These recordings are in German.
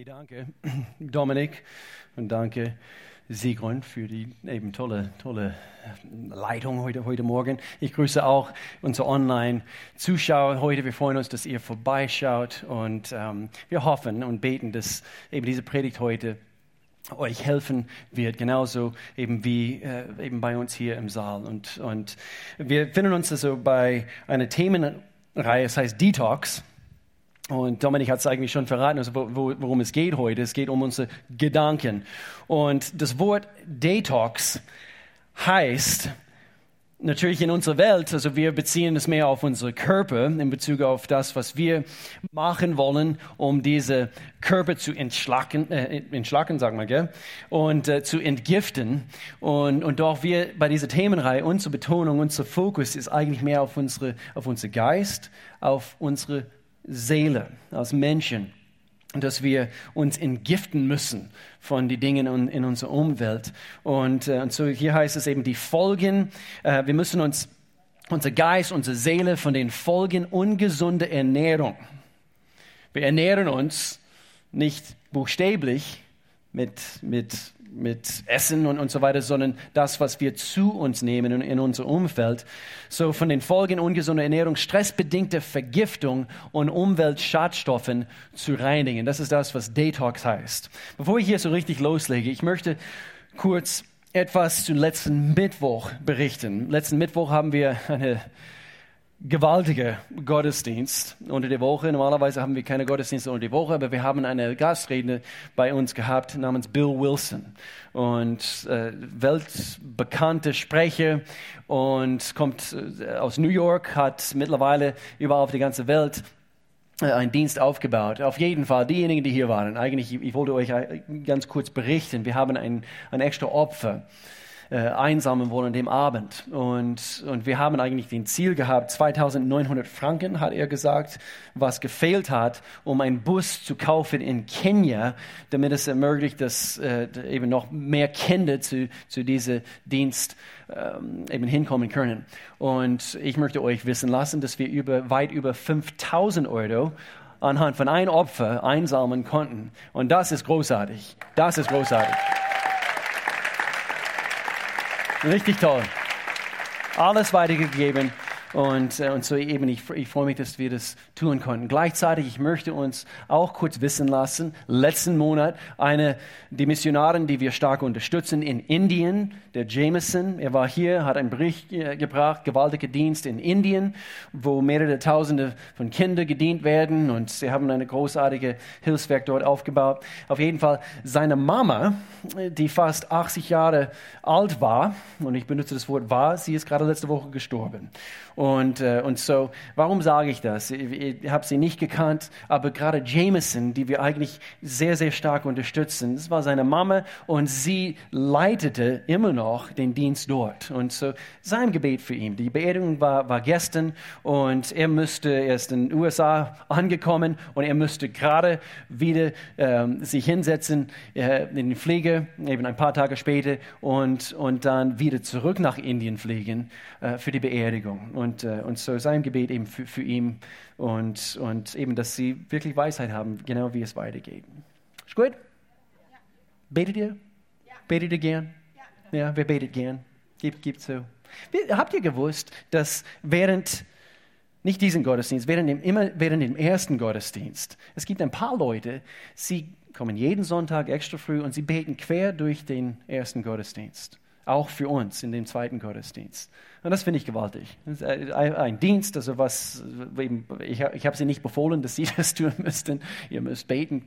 Hey, danke Dominik und danke Sigrun für die eben tolle, tolle Leitung heute, heute Morgen. Ich grüße auch unsere Online-Zuschauer heute. Wir freuen uns, dass ihr vorbeischaut und ähm, wir hoffen und beten, dass eben diese Predigt heute euch helfen wird, genauso eben wie äh, eben bei uns hier im Saal. Und, und wir finden uns also bei einer Themenreihe, es heißt Detox. Und Dominik hat es eigentlich schon verraten, also worum es geht heute. Es geht um unsere Gedanken. Und das Wort Detox heißt natürlich in unserer Welt, also wir beziehen es mehr auf unsere Körper in Bezug auf das, was wir machen wollen, um diese Körper zu entschlacken, äh, entschlacken sagen wir, gell? und äh, zu entgiften. Und, und doch wir bei dieser Themenreihe, unsere Betonung, unser Fokus ist eigentlich mehr auf unsere, auf unser Geist, auf unsere Seele, als Menschen, dass wir uns entgiften müssen von den Dingen in, unserer Umwelt. Und, äh, und so hier heißt es eben die Folgen. Äh, wir müssen uns, unser Geist, unsere Seele von den Folgen ungesunder Ernährung. Wir ernähren uns nicht buchstäblich mit, mit mit Essen und, und so weiter, sondern das, was wir zu uns nehmen in, in unser Umfeld. So von den Folgen ungesunder Ernährung, stressbedingte Vergiftung und Umweltschadstoffen zu reinigen. Das ist das, was Detox heißt. Bevor ich hier so richtig loslege, ich möchte kurz etwas zu letzten Mittwoch berichten. Letzten Mittwoch haben wir eine gewaltiger Gottesdienst unter der Woche. Normalerweise haben wir keine Gottesdienste unter der Woche, aber wir haben eine Gastredner bei uns gehabt namens Bill Wilson und äh, weltbekannte Sprecher und kommt äh, aus New York, hat mittlerweile überall auf der ganzen Welt äh, einen Dienst aufgebaut. Auf jeden Fall, diejenigen, die hier waren, eigentlich, ich wollte euch äh, ganz kurz berichten, wir haben ein, ein extra Opfer äh, einsammeln wollen an dem Abend. Und, und wir haben eigentlich den Ziel gehabt, 2900 Franken, hat er gesagt, was gefehlt hat, um einen Bus zu kaufen in Kenia, damit es ermöglicht, dass äh, eben noch mehr Kinder zu, zu diesem Dienst ähm, eben hinkommen können. Und ich möchte euch wissen lassen, dass wir über, weit über 5000 Euro anhand von einem Opfer einsammeln konnten. Und das ist großartig. Das ist großartig. Richtig toll. Alles weitergegeben. Und, äh, und so eben, ich, ich freue mich, dass wir das tun konnten. Gleichzeitig, ich möchte uns auch kurz wissen lassen, letzten Monat eine, die Missionarin, die wir stark unterstützen in Indien, der Jameson, er war hier, hat einen Bericht gebracht, gewaltiger Dienst in Indien, wo mehrere Tausende von Kindern gedient werden und sie haben eine großartige Hilfswerk dort aufgebaut. Auf jeden Fall, seine Mama, die fast 80 Jahre alt war, und ich benutze das Wort war, sie ist gerade letzte Woche gestorben. Und, äh, und so, warum sage ich das? Ich, ich habe sie nicht gekannt, aber gerade Jameson, die wir eigentlich sehr, sehr stark unterstützen, das war seine Mama und sie leitete immer noch den Dienst dort. Und so, sein Gebet für ihn. Die Beerdigung war, war gestern und er müsste, er ist in den USA angekommen und er müsste gerade wieder ähm, sich hinsetzen äh, in den Flieger, eben ein paar Tage später und, und dann wieder zurück nach Indien fliegen äh, für die Beerdigung. Und äh, und so sein Gebet eben für, für ihn und, und eben, dass sie wirklich Weisheit haben, genau wie es weitergeht. Ist gut? Betet ihr? Betet ihr gern? Ja. wer betet gern? Gibt, gibt so. Habt ihr gewusst, dass während nicht diesen Gottesdienst, während dem, immer während dem ersten Gottesdienst. Es gibt ein paar Leute, sie kommen jeden Sonntag extra früh und sie beten quer durch den ersten Gottesdienst auch für uns in dem zweiten Gottesdienst. Und das finde ich gewaltig. Ein Dienst, also was, ich, habe sie nicht befohlen, dass sie das tun müssten. Ihr müsst beten.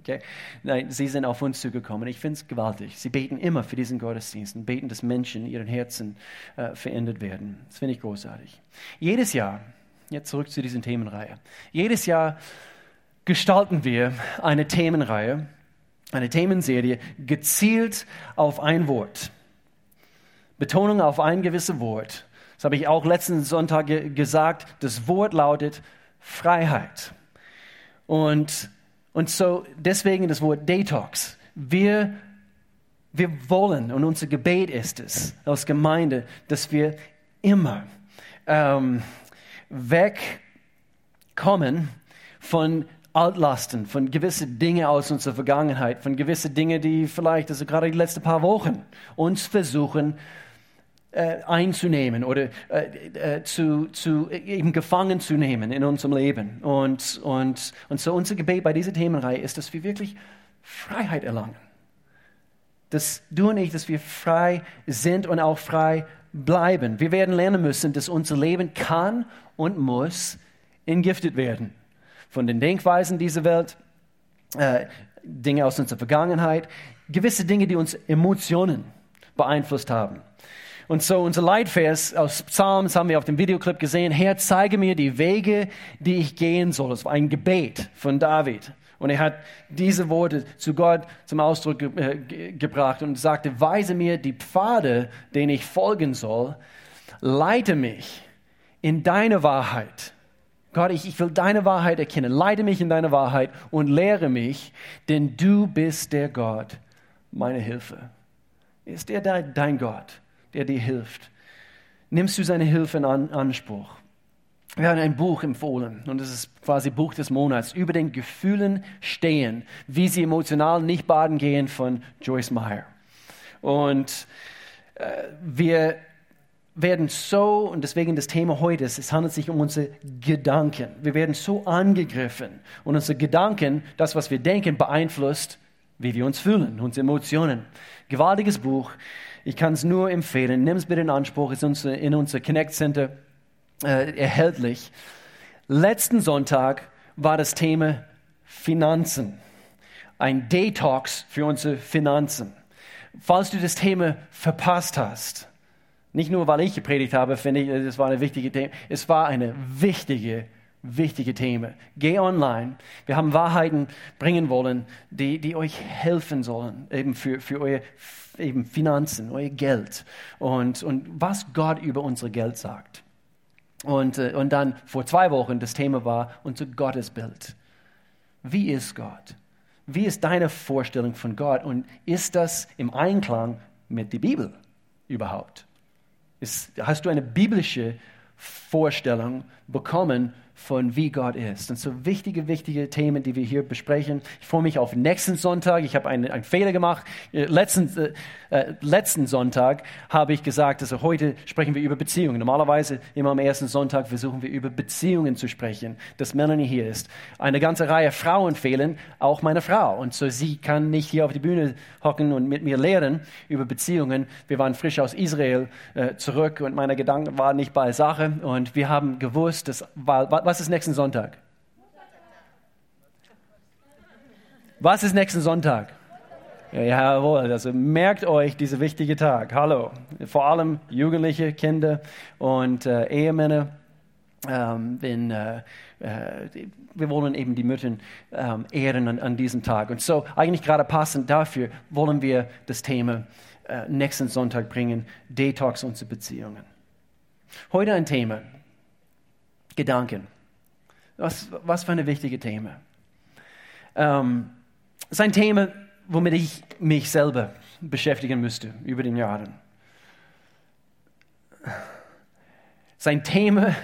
Okay? Nein, sie sind auf uns zugekommen. Ich finde es gewaltig. Sie beten immer für diesen Gottesdienst und beten, dass Menschen in ihren Herzen äh, verändert werden. Das finde ich großartig. Jedes Jahr, jetzt zurück zu dieser Themenreihe. Jedes Jahr gestalten wir eine Themenreihe, eine Themenserie gezielt auf ein Wort. Betonung auf ein gewisses Wort. Das habe ich auch letzten Sonntag ge gesagt. Das Wort lautet Freiheit. Und, und so deswegen das Wort Detox. Wir, wir wollen, und unser Gebet ist es als Gemeinde, dass wir immer ähm, wegkommen von Altlasten, von gewissen Dingen aus unserer Vergangenheit, von gewissen Dingen, die vielleicht, also gerade die letzten paar Wochen, uns versuchen äh, einzunehmen oder äh, äh, zu, zu eben gefangen zu nehmen in unserem Leben. Und, und, und so unser Gebet bei dieser Themenreihe ist, dass wir wirklich Freiheit erlangen. Dass du und ich, dass wir frei sind und auch frei bleiben. Wir werden lernen müssen, dass unser Leben kann und muss entgiftet werden. Von den Denkweisen dieser Welt, äh, Dinge aus unserer Vergangenheit, gewisse Dinge, die uns Emotionen beeinflusst haben. Und so unser Leitvers aus Psalms haben wir auf dem Videoclip gesehen. Herr, zeige mir die Wege, die ich gehen soll. Das war ein Gebet von David. Und er hat diese Worte zu Gott zum Ausdruck ge äh, gebracht und sagte, weise mir die Pfade, denen ich folgen soll. Leite mich in deine Wahrheit. Gott, ich, ich will deine Wahrheit erkennen. Leite mich in deine Wahrheit und lehre mich, denn du bist der Gott, meine Hilfe. Ist er dein Gott? Der dir hilft. Nimmst du seine Hilfe in Anspruch? Wir haben ein Buch empfohlen und es ist quasi Buch des Monats über den Gefühlen stehen, wie sie emotional nicht baden gehen von Joyce Meyer. Und äh, wir werden so, und deswegen das Thema heute ist, es handelt sich um unsere Gedanken. Wir werden so angegriffen und unsere Gedanken, das, was wir denken, beeinflusst, wie wir uns fühlen, unsere Emotionen. Gewaltiges Buch. Ich kann es nur empfehlen. Nimm es bitte in Anspruch. Ist in unser Connect Center äh, erhältlich. Letzten Sonntag war das Thema Finanzen. Ein Detox für unsere Finanzen. Falls du das Thema verpasst hast, nicht nur weil ich gepredigt habe, finde ich, es war eine wichtige Thema. Es war eine wichtige wichtige Thema. Geh online. Wir haben Wahrheiten bringen wollen, die, die euch helfen sollen, eben für, für eure eben Finanzen, euer Geld und, und was Gott über unser Geld sagt. Und, äh, und dann vor zwei Wochen das Thema war unser Gottesbild. Wie ist Gott? Wie ist deine Vorstellung von Gott? Und ist das im Einklang mit der Bibel überhaupt? Ist, hast du eine biblische Vorstellung bekommen von wie Gott ist. Und so wichtige, wichtige Themen, die wir hier besprechen. Ich freue mich auf nächsten Sonntag. Ich habe einen, einen Fehler gemacht. Äh, letzten, äh, äh, letzten Sonntag habe ich gesagt, also heute sprechen wir über Beziehungen. Normalerweise immer am ersten Sonntag versuchen wir über Beziehungen zu sprechen, dass Melanie hier ist. Eine ganze Reihe Frauen fehlen, auch meine Frau. Und so sie kann nicht hier auf die Bühne hocken und mit mir lehren über Beziehungen. Wir waren frisch aus Israel äh, zurück und meine Gedanken waren nicht bei Sache. Und wir haben gewusst, weil, was ist nächsten Sonntag? Was ist nächsten Sonntag? Ja, jawohl, also merkt euch diesen wichtigen Tag. Hallo. Vor allem Jugendliche, Kinder und äh, Ehemänner. Ähm, wenn, äh, äh, wir wollen eben die Mütter ähm, ehren an, an, diesem Tag. Und so, eigentlich gerade passend dafür, wollen wir das Thema äh, nächsten Sonntag bringen: Detox unsere Beziehungen. Heute ein Thema: Gedanken. Was, was für ein wichtiges Thema. Ähm, es ist ein Thema, womit ich mich selber beschäftigen müsste über den Jahren. Es ist ein Thema,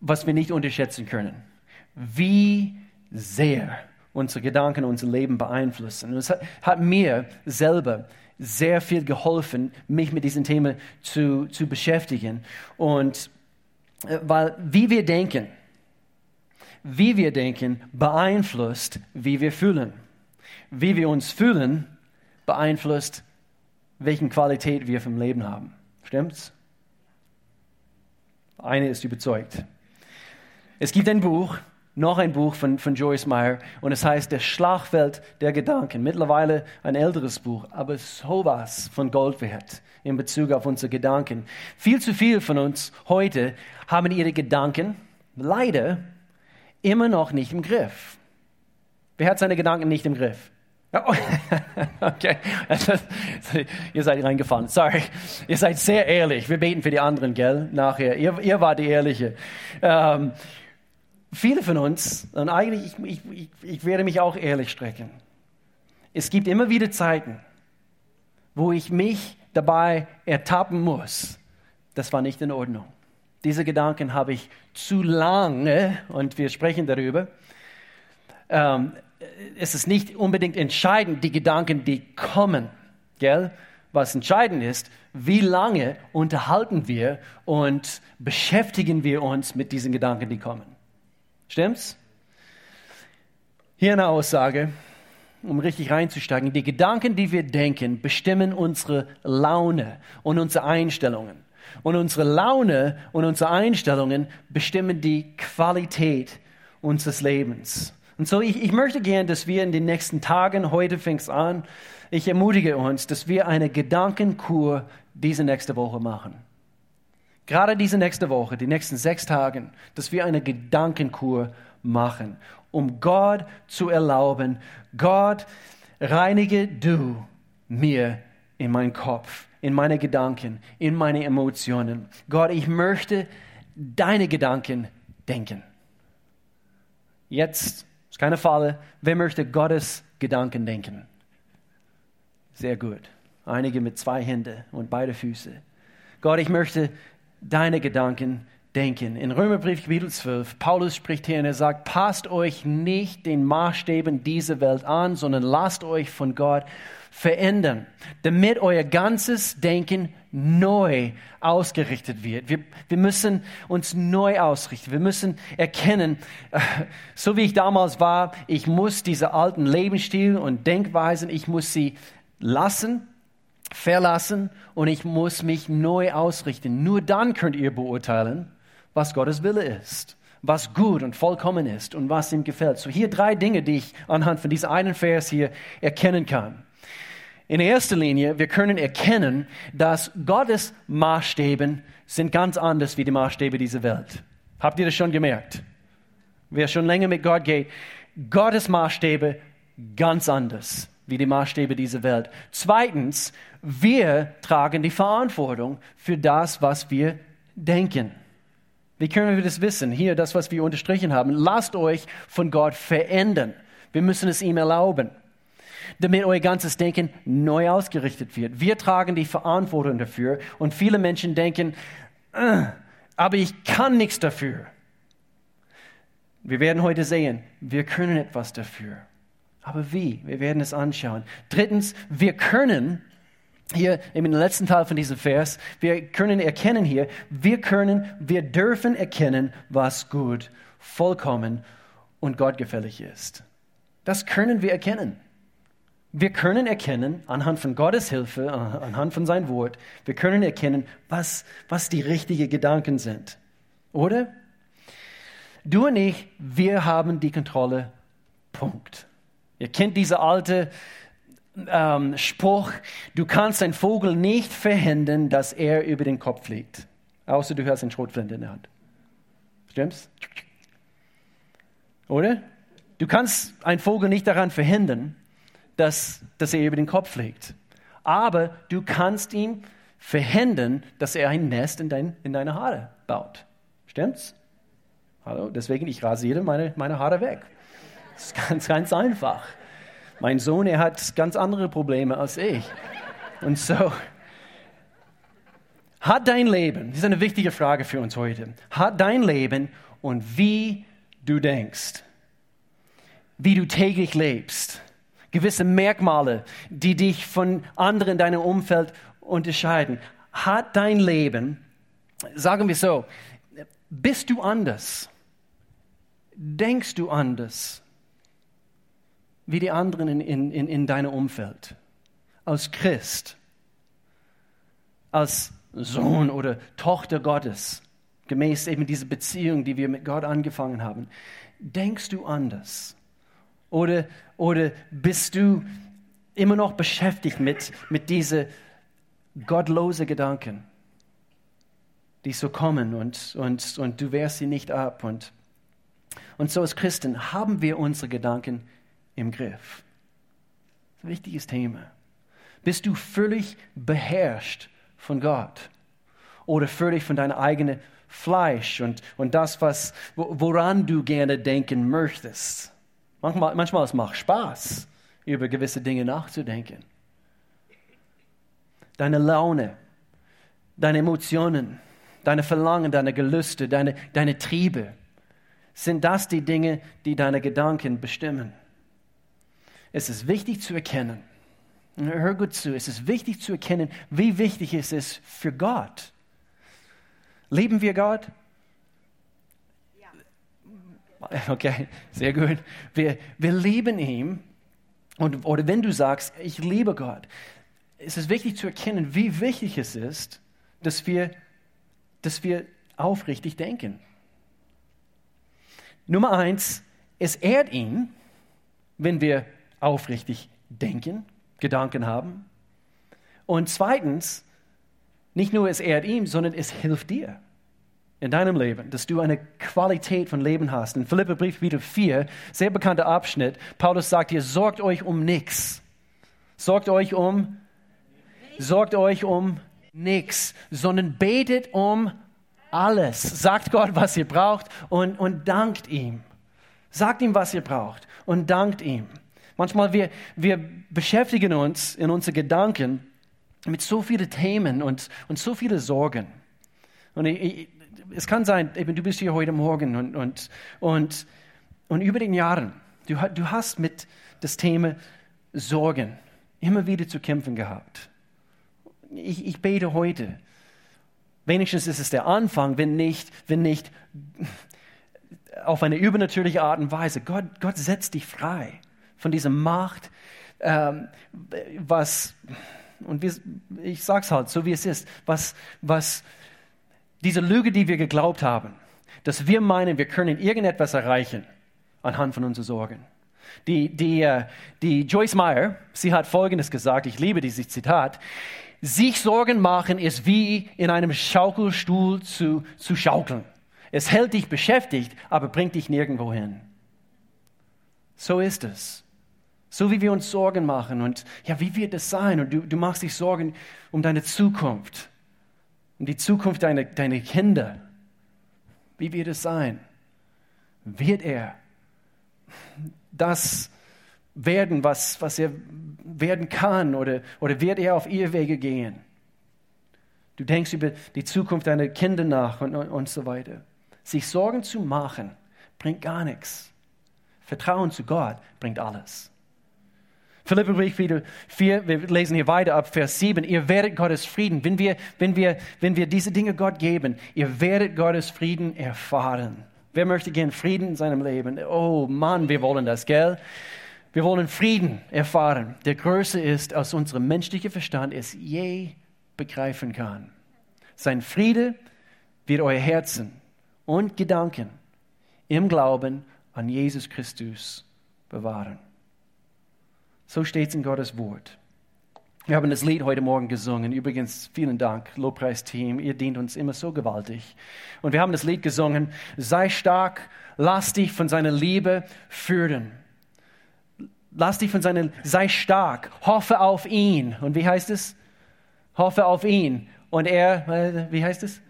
was wir nicht unterschätzen können. Wie sehr unsere Gedanken unser Leben beeinflussen. Und es hat, hat, mir selber sehr viel geholfen, mich mit diesem Thema zu, zu beschäftigen. Und weil, wie wir denken, wie wir denken, beeinflusst, wie wir fühlen. Wie wir uns fühlen, beeinflusst, welchen Qualität wir vom Leben haben. Stimmt's? Eine ist überzeugt. Es gibt ein Buch, noch ein Buch von, von Joyce Meyer und es heißt Der Schlagfeld der Gedanken. Mittlerweile ein älteres Buch, aber sowas von Gold wert in Bezug auf unsere Gedanken. Viel zu viel von uns heute haben ihre Gedanken leider immer noch nicht im Griff. Wer hat seine Gedanken nicht im Griff? Oh, okay, ihr seid reingefallen. Sorry, ihr seid sehr ehrlich. Wir beten für die anderen, gell? Nachher. Ihr, ihr wart die Ehrliche. Ähm, viele von uns, und eigentlich, ich, ich, ich werde mich auch ehrlich strecken. Es gibt immer wieder Zeiten, wo ich mich dabei ertappen muss. Das war nicht in Ordnung. Diese Gedanken habe ich zu lange, und wir sprechen darüber, ähm, es ist nicht unbedingt entscheidend, die Gedanken, die kommen, gell? Was entscheidend ist, wie lange unterhalten wir und beschäftigen wir uns mit diesen Gedanken, die kommen. Stimmt's? Hier eine Aussage, um richtig reinzusteigen. Die Gedanken, die wir denken, bestimmen unsere Laune und unsere Einstellungen. Und unsere Laune und unsere Einstellungen bestimmen die Qualität unseres Lebens. Und so, ich, ich möchte gern, dass wir in den nächsten Tagen, heute fängt es an, ich ermutige uns, dass wir eine Gedankenkur diese nächste Woche machen. Gerade diese nächste Woche, die nächsten sechs Tage, dass wir eine Gedankenkur machen, um Gott zu erlauben, Gott, reinige du mir in meinen Kopf, in meine Gedanken, in meine Emotionen. Gott, ich möchte deine Gedanken denken. Jetzt ist keine Falle. Wer möchte Gottes Gedanken denken? Sehr gut. Einige mit zwei Händen und beide Füße. Gott, ich möchte deine Gedanken denken. In Römerbrief Kapitel 12, Paulus spricht hier und er sagt, passt euch nicht den Maßstäben dieser Welt an, sondern lasst euch von Gott verändern, damit euer ganzes Denken neu ausgerichtet wird. Wir, wir müssen uns neu ausrichten. Wir müssen erkennen, äh, so wie ich damals war, ich muss diese alten Lebensstil und Denkweisen, ich muss sie lassen, verlassen und ich muss mich neu ausrichten. Nur dann könnt ihr beurteilen, was Gottes Wille ist, was gut und vollkommen ist und was ihm gefällt. So hier drei Dinge, die ich anhand von diesem einen Vers hier erkennen kann. In erster Linie, wir können erkennen, dass Gottes Maßstäbe sind ganz anders wie die Maßstäbe dieser Welt. Habt ihr das schon gemerkt? Wer schon länger mit Gott geht, Gottes Maßstäbe ganz anders wie die Maßstäbe dieser Welt. Zweitens, wir tragen die Verantwortung für das, was wir denken. Wie können wir das wissen? Hier, das, was wir unterstrichen haben. Lasst euch von Gott verändern. Wir müssen es ihm erlauben, damit euer ganzes Denken neu ausgerichtet wird. Wir tragen die Verantwortung dafür und viele Menschen denken, aber ich kann nichts dafür. Wir werden heute sehen, wir können etwas dafür. Aber wie? Wir werden es anschauen. Drittens, wir können hier im letzten Teil von diesem Vers, wir können erkennen hier, wir können, wir dürfen erkennen, was gut, vollkommen und gottgefällig ist. Das können wir erkennen. Wir können erkennen, anhand von Gottes Hilfe, anhand von sein Wort, wir können erkennen, was, was die richtigen Gedanken sind. Oder? Du und ich, wir haben die Kontrolle. Punkt. Ihr kennt diese alte ähm, Spruch, du kannst einen Vogel nicht verhindern, dass er über den Kopf fliegt. Außer du hast einen Schrotflinte in der Hand. Stimmt's? Oder? Du kannst einen Vogel nicht daran verhindern, dass, dass er über den Kopf fliegt. Aber du kannst ihn verhindern, dass er ein Nest in, dein, in deine Haare baut. Stimmt's? Hallo? Deswegen, ich rasiere meine, meine Haare weg. Das ist ganz, ganz einfach. Mein Sohn, er hat ganz andere Probleme als ich. Und so, hat dein Leben, das ist eine wichtige Frage für uns heute, hat dein Leben und wie du denkst, wie du täglich lebst, gewisse Merkmale, die dich von anderen in deinem Umfeld unterscheiden, hat dein Leben, sagen wir so, bist du anders? Denkst du anders? Wie die anderen in, in, in, in deinem Umfeld. Als Christ, als Sohn oder Tochter Gottes, gemäß eben dieser Beziehung, die wir mit Gott angefangen haben, denkst du anders? Oder, oder bist du immer noch beschäftigt mit, mit diesen gottlosen Gedanken, die so kommen und, und, und du wehrst sie nicht ab? Und, und so als Christen haben wir unsere Gedanken im Griff. Das ist ein wichtiges Thema. Bist du völlig beherrscht von Gott oder völlig von deinem eigenen Fleisch und, und das, was, woran du gerne denken möchtest? Manchmal, manchmal es macht Spaß, über gewisse Dinge nachzudenken. Deine Laune, deine Emotionen, deine Verlangen, deine Gelüste, deine, deine Triebe sind das die Dinge, die deine Gedanken bestimmen. Es ist wichtig zu erkennen, hör gut zu, es ist wichtig zu erkennen, wie wichtig es ist für Gott. Lieben wir Gott? Okay, sehr gut. Wir, wir lieben ihn. Und, oder wenn du sagst, ich liebe Gott, es ist wichtig zu erkennen, wie wichtig es ist, dass wir, dass wir aufrichtig denken. Nummer eins, es ehrt ihn, wenn wir aufrichtig denken, Gedanken haben. Und zweitens, nicht nur es ehrt ihm, sondern es hilft dir in deinem Leben, dass du eine Qualität von Leben hast. In Philippa Brief wieder 4, sehr bekannter Abschnitt, Paulus sagt hier, sorgt euch um nichts. Sorgt euch um, sorgt euch um nichts, sondern betet um alles. Sagt Gott, was ihr braucht und, und dankt ihm. Sagt ihm, was ihr braucht und dankt ihm. Manchmal wir, wir beschäftigen uns in unseren Gedanken mit so vielen Themen und, und so vielen Sorgen. Und ich, ich, es kann sein, eben, du bist hier heute Morgen und, und, und, und über den Jahren, du, du hast mit das Thema Sorgen immer wieder zu kämpfen gehabt. Ich, ich bete heute, wenigstens ist es der Anfang, wenn nicht, wenn nicht auf eine übernatürliche Art und Weise. Gott, Gott setzt dich frei von dieser Macht, ähm, was, und wir, ich sag's halt so wie es ist, was, was diese Lüge, die wir geglaubt haben, dass wir meinen, wir können irgendetwas erreichen anhand von unseren Sorgen. Die, die, äh, die Joyce Meyer, sie hat Folgendes gesagt, ich liebe dieses Zitat, sich Sorgen machen ist wie in einem Schaukelstuhl zu, zu schaukeln. Es hält dich beschäftigt, aber bringt dich nirgendwo hin. So ist es. So wie wir uns Sorgen machen und ja, wie wird es sein? Und du, du machst dich Sorgen um deine Zukunft um die Zukunft deiner, deiner Kinder. Wie wird es sein? Wird er das werden, was, was er werden kann oder, oder wird er auf ihr Wege gehen? Du denkst über die Zukunft deiner Kinder nach und, und, und so weiter. Sich Sorgen zu machen, bringt gar nichts. Vertrauen zu Gott bringt alles. Philippa Brief wieder 4, wir lesen hier weiter ab Vers 7. Ihr werdet Gottes Frieden, wenn wir, wenn wir, wenn wir diese Dinge Gott geben, ihr werdet Gottes Frieden erfahren. Wer möchte gern Frieden in seinem Leben? Oh Mann, wir wollen das, gell? Wir wollen Frieden erfahren, der größer ist, als unser menschlicher Verstand es je begreifen kann. Sein Friede wird euer Herzen und Gedanken im Glauben an Jesus Christus bewahren. So steht es in Gottes Wort. Wir haben das Lied heute Morgen gesungen. Übrigens, vielen Dank, Lobpreisteam. Ihr dient uns immer so gewaltig. Und wir haben das Lied gesungen. Sei stark, lass dich von seiner Liebe führen. Lass dich von seiner, sei stark, hoffe auf ihn. Und wie heißt es? Hoffe auf ihn. Und er, wie heißt es?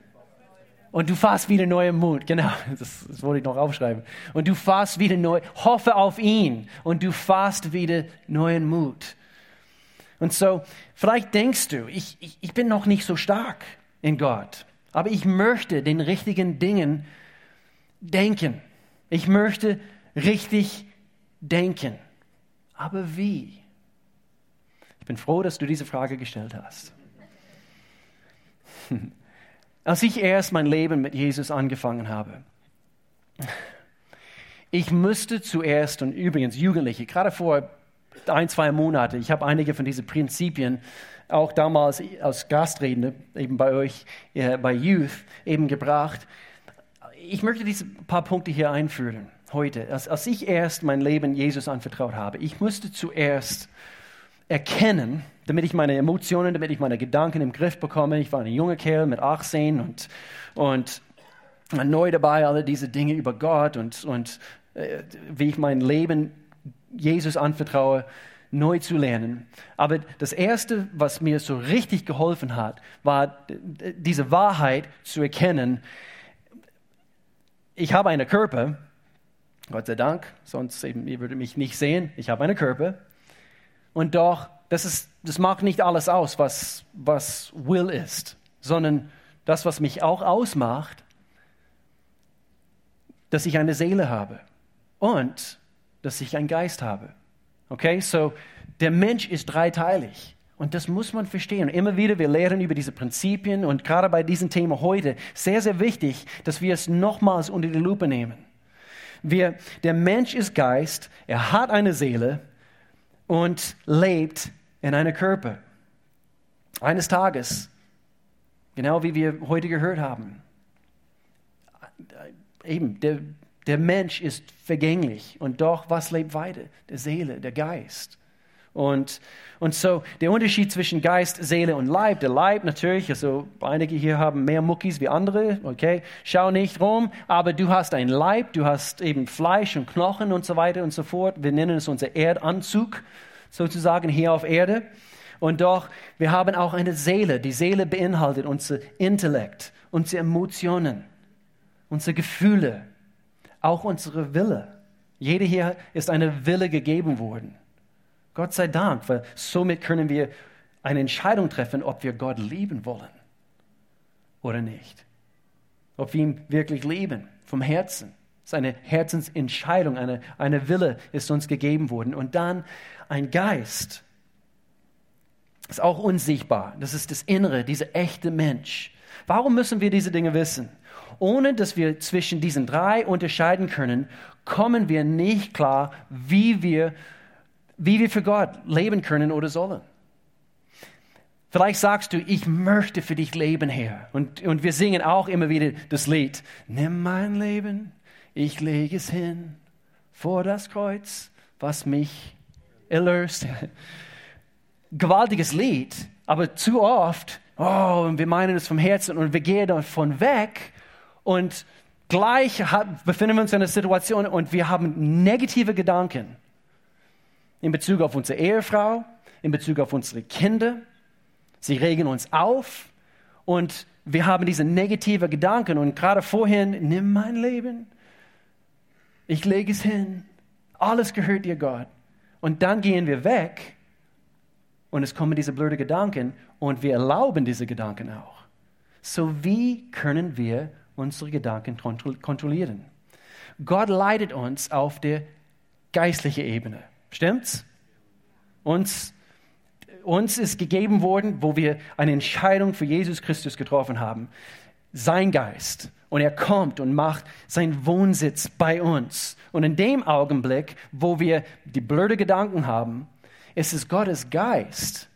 Und du fasst wieder neuen Mut. Genau, das, das wollte ich noch aufschreiben. Und du fasst wieder neu, hoffe auf ihn. Und du fasst wieder neuen Mut. Und so, vielleicht denkst du, ich, ich, ich bin noch nicht so stark in Gott. Aber ich möchte den richtigen Dingen denken. Ich möchte richtig denken. Aber wie? Ich bin froh, dass du diese Frage gestellt hast. Als ich erst mein Leben mit Jesus angefangen habe, ich musste zuerst, und übrigens Jugendliche, gerade vor ein, zwei Monaten, ich habe einige von diesen Prinzipien auch damals als Gastredner eben bei euch, äh, bei Youth eben gebracht. Ich möchte diese paar Punkte hier einführen heute. Als, als ich erst mein Leben Jesus anvertraut habe, ich musste zuerst erkennen, damit ich meine Emotionen, damit ich meine Gedanken im Griff bekomme. Ich war ein junger Kerl mit 18 und, und neu dabei, alle diese Dinge über Gott und, und äh, wie ich mein Leben Jesus anvertraue, neu zu lernen. Aber das Erste, was mir so richtig geholfen hat, war diese Wahrheit zu erkennen. Ich habe einen Körper, Gott sei Dank, sonst eben, ihr würdet mich nicht sehen. Ich habe einen Körper. Und doch, das, ist, das macht nicht alles aus, was, was Will ist, sondern das, was mich auch ausmacht, dass ich eine Seele habe und dass ich einen Geist habe. Okay, so der Mensch ist dreiteilig. Und das muss man verstehen. Immer wieder, wir lehren über diese Prinzipien und gerade bei diesem Thema heute, sehr, sehr wichtig, dass wir es nochmals unter die Lupe nehmen. Wir, der Mensch ist Geist, er hat eine Seele und lebt in einem Körper. Eines Tages, genau wie wir heute gehört haben, eben, der, der Mensch ist vergänglich und doch, was lebt weiter? Der Seele, der Geist. Und, und so der Unterschied zwischen Geist, Seele und Leib. Der Leib natürlich, also einige hier haben mehr Muckis wie andere, okay, schau nicht rum, aber du hast ein Leib, du hast eben Fleisch und Knochen und so weiter und so fort. Wir nennen es unser Erdanzug sozusagen hier auf Erde. Und doch, wir haben auch eine Seele. Die Seele beinhaltet unser Intellekt, unsere Emotionen, unsere Gefühle, auch unsere Wille. Jeder hier ist eine Wille gegeben worden. Gott sei Dank, weil somit können wir eine Entscheidung treffen, ob wir Gott lieben wollen oder nicht. Ob wir ihn wirklich lieben, vom Herzen. Es ist eine Herzensentscheidung, eine, eine Wille ist uns gegeben worden. Und dann ein Geist ist auch unsichtbar. Das ist das Innere, dieser echte Mensch. Warum müssen wir diese Dinge wissen? Ohne dass wir zwischen diesen drei unterscheiden können, kommen wir nicht klar, wie wir wie wir für Gott leben können oder sollen. Vielleicht sagst du, ich möchte für dich leben, Herr. Und, und wir singen auch immer wieder das Lied. Nimm mein Leben, ich lege es hin vor das Kreuz, was mich erlöst. Gewaltiges Lied, aber zu oft, oh, und wir meinen es vom Herzen und wir gehen davon weg und gleich befinden wir uns in einer Situation und wir haben negative Gedanken in Bezug auf unsere Ehefrau, in Bezug auf unsere Kinder. Sie regen uns auf und wir haben diese negative Gedanken und gerade vorhin, nimm mein Leben, ich lege es hin, alles gehört dir Gott. Und dann gehen wir weg und es kommen diese blöden Gedanken und wir erlauben diese Gedanken auch. So wie können wir unsere Gedanken kontrollieren? Gott leitet uns auf der geistlichen Ebene. Stimmt's? Uns, uns ist gegeben worden, wo wir eine Entscheidung für Jesus Christus getroffen haben. Sein Geist. Und er kommt und macht seinen Wohnsitz bei uns. Und in dem Augenblick, wo wir die blöde Gedanken haben, ist es Gottes Geist.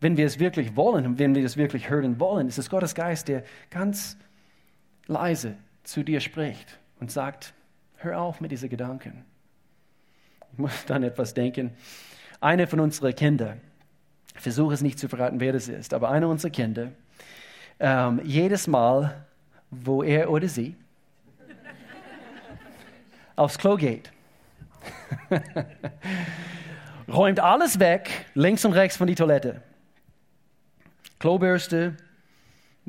Wenn wir es wirklich wollen und wenn wir es wirklich hören wollen, ist es Gottes Geist, der ganz leise zu dir spricht und sagt, hör auf mit diesen Gedanken. Muss dann etwas denken. Eine von unseren Kindern, ich versuche es nicht zu verraten, wer das ist, aber eine unserer Kinder, ähm, jedes Mal, wo er oder sie aufs Klo geht, räumt alles weg, links und rechts von die Toilette. Klobürste,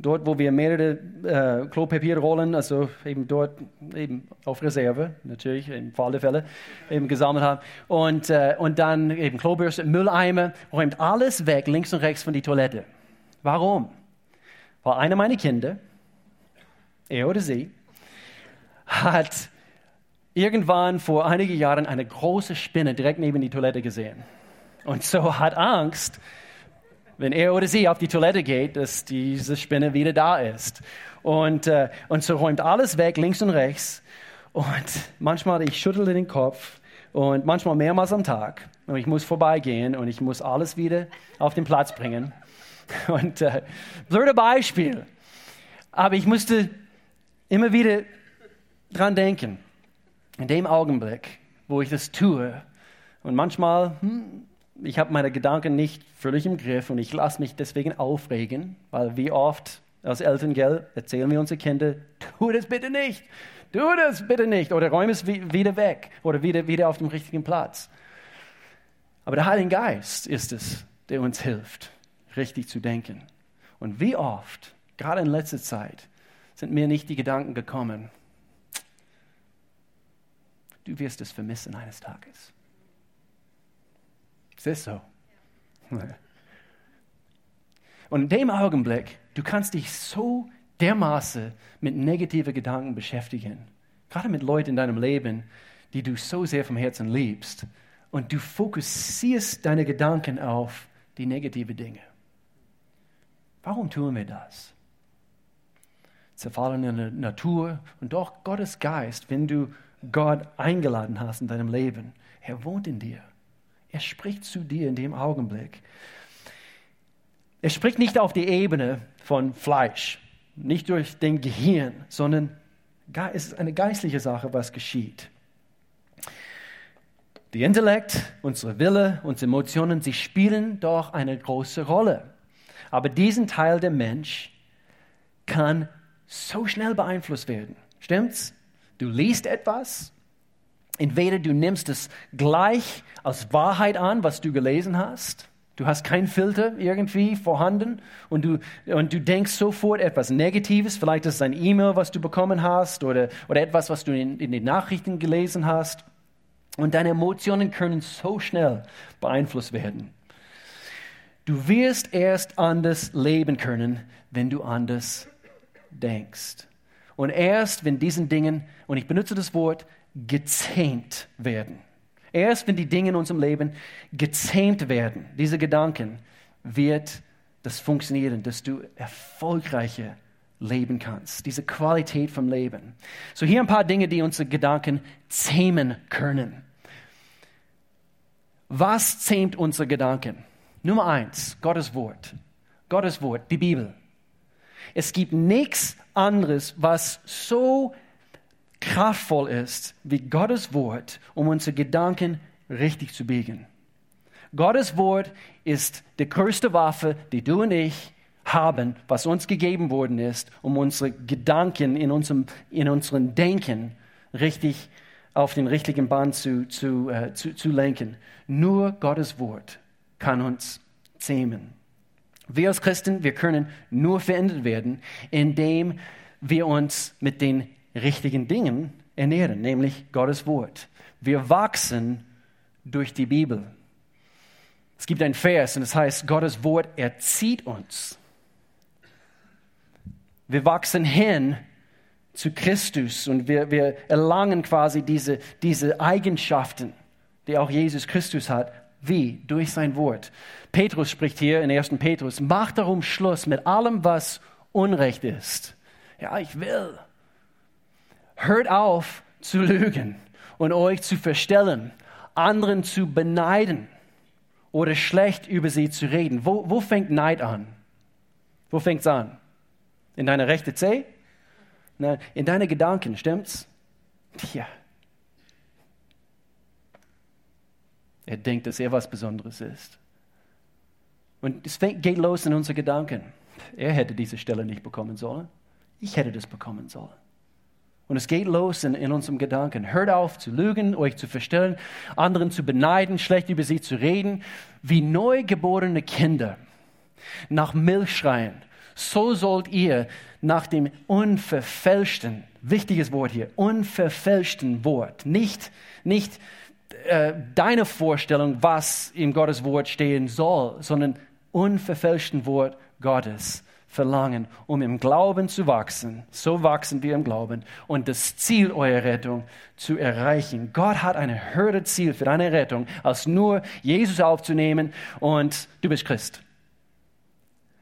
dort, wo wir mehrere äh, Klopapierrollen, also eben dort eben auf Reserve, natürlich, im Fall der Fälle, eben gesammelt haben. Und, äh, und dann eben Klobürste, Mülleimer, räumt alles weg, links und rechts von die Toilette. Warum? Weil einer meiner Kinder, er oder sie, hat irgendwann vor einigen Jahren eine große Spinne direkt neben die Toilette gesehen. Und so hat Angst, wenn er oder sie auf die Toilette geht, dass diese Spinne wieder da ist. Und, äh, und so räumt alles weg, links und rechts. Und manchmal, ich schüttle den Kopf und manchmal mehrmals am Tag. Und ich muss vorbeigehen und ich muss alles wieder auf den Platz bringen. Und äh, blöde Beispiel. Aber ich musste immer wieder dran denken. In dem Augenblick, wo ich das tue, und manchmal hm, ich habe meine Gedanken nicht völlig im Griff und ich lasse mich deswegen aufregen, weil wie oft als Eltern gell, erzählen wir unsere Kinder, tu das bitte nicht, tu das bitte nicht oder räume es wieder weg oder wieder, wieder auf dem richtigen Platz. Aber der Heilige Geist ist es, der uns hilft, richtig zu denken. Und wie oft, gerade in letzter Zeit, sind mir nicht die Gedanken gekommen, du wirst es vermissen eines Tages. Ist so. Und in dem Augenblick, du kannst dich so dermaßen mit negativen Gedanken beschäftigen, Gerade mit Leuten in deinem Leben, die du so sehr vom Herzen liebst. Und du fokussierst deine Gedanken auf die negativen Dinge. Warum tun wir das? Zerfallene Natur und doch Gottes Geist, wenn du Gott eingeladen hast in deinem Leben, er wohnt in dir. Er spricht zu dir in dem Augenblick. Er spricht nicht auf die Ebene von Fleisch, nicht durch den Gehirn, sondern es ist eine geistliche Sache, was geschieht. Der Intellekt, unsere Wille, unsere Emotionen, sie spielen doch eine große Rolle. Aber diesen Teil der Mensch kann so schnell beeinflusst werden. Stimmt's? Du liest etwas, entweder du nimmst es gleich als Wahrheit an, was du gelesen hast, Du hast keinen Filter irgendwie vorhanden und du, und du denkst sofort etwas Negatives. Vielleicht ist es ein E-Mail, was du bekommen hast oder, oder etwas, was du in, in den Nachrichten gelesen hast. Und deine Emotionen können so schnell beeinflusst werden. Du wirst erst anders leben können, wenn du anders denkst. Und erst, wenn diesen Dingen, und ich benutze das Wort, gezähmt werden. Erst wenn die Dinge in unserem Leben gezähmt werden, diese Gedanken, wird das funktionieren, dass du erfolgreicher leben kannst, diese Qualität vom Leben. So hier ein paar Dinge, die unsere Gedanken zähmen können. Was zähmt unsere Gedanken? Nummer eins, Gottes Wort. Gottes Wort, die Bibel. Es gibt nichts anderes, was so kraftvoll ist wie Gottes Wort, um unsere Gedanken richtig zu biegen. Gottes Wort ist die größte Waffe, die du und ich haben, was uns gegeben worden ist, um unsere Gedanken in unserem, in unserem Denken richtig auf den richtigen Bahn zu, zu, äh, zu, zu lenken. Nur Gottes Wort kann uns zähmen. Wir als Christen, wir können nur verändert werden, indem wir uns mit den richtigen Dingen ernähren, nämlich Gottes Wort. Wir wachsen durch die Bibel. Es gibt ein Vers und es heißt, Gottes Wort erzieht uns. Wir wachsen hin zu Christus und wir, wir erlangen quasi diese, diese Eigenschaften, die auch Jesus Christus hat. Wie? Durch sein Wort. Petrus spricht hier in 1. Petrus, macht darum Schluss mit allem, was Unrecht ist. Ja, ich will. Hört auf zu lügen und euch zu verstellen, anderen zu beneiden oder schlecht über sie zu reden. Wo, wo fängt Neid an? Wo fängt es an? In deiner rechten Zeh? Nein, in deine Gedanken, stimmt's? Tja. Er denkt, dass er was Besonderes ist. Und es fängt, geht los in unsere Gedanken. Er hätte diese Stelle nicht bekommen sollen. Ich hätte das bekommen sollen. Und es geht los in, in unserem Gedanken. Hört auf zu lügen, euch zu verstellen, anderen zu beneiden, schlecht über sie zu reden. Wie neugeborene Kinder nach Milch schreien, so sollt ihr nach dem unverfälschten, wichtiges Wort hier, unverfälschten Wort, nicht, nicht äh, deine Vorstellung, was im Gottes Wort stehen soll, sondern unverfälschten Wort Gottes verlangen, um im Glauben zu wachsen. So wachsen wir im Glauben und das Ziel eurer Rettung zu erreichen. Gott hat ein höheres Ziel für deine Rettung, als nur Jesus aufzunehmen und du bist Christ.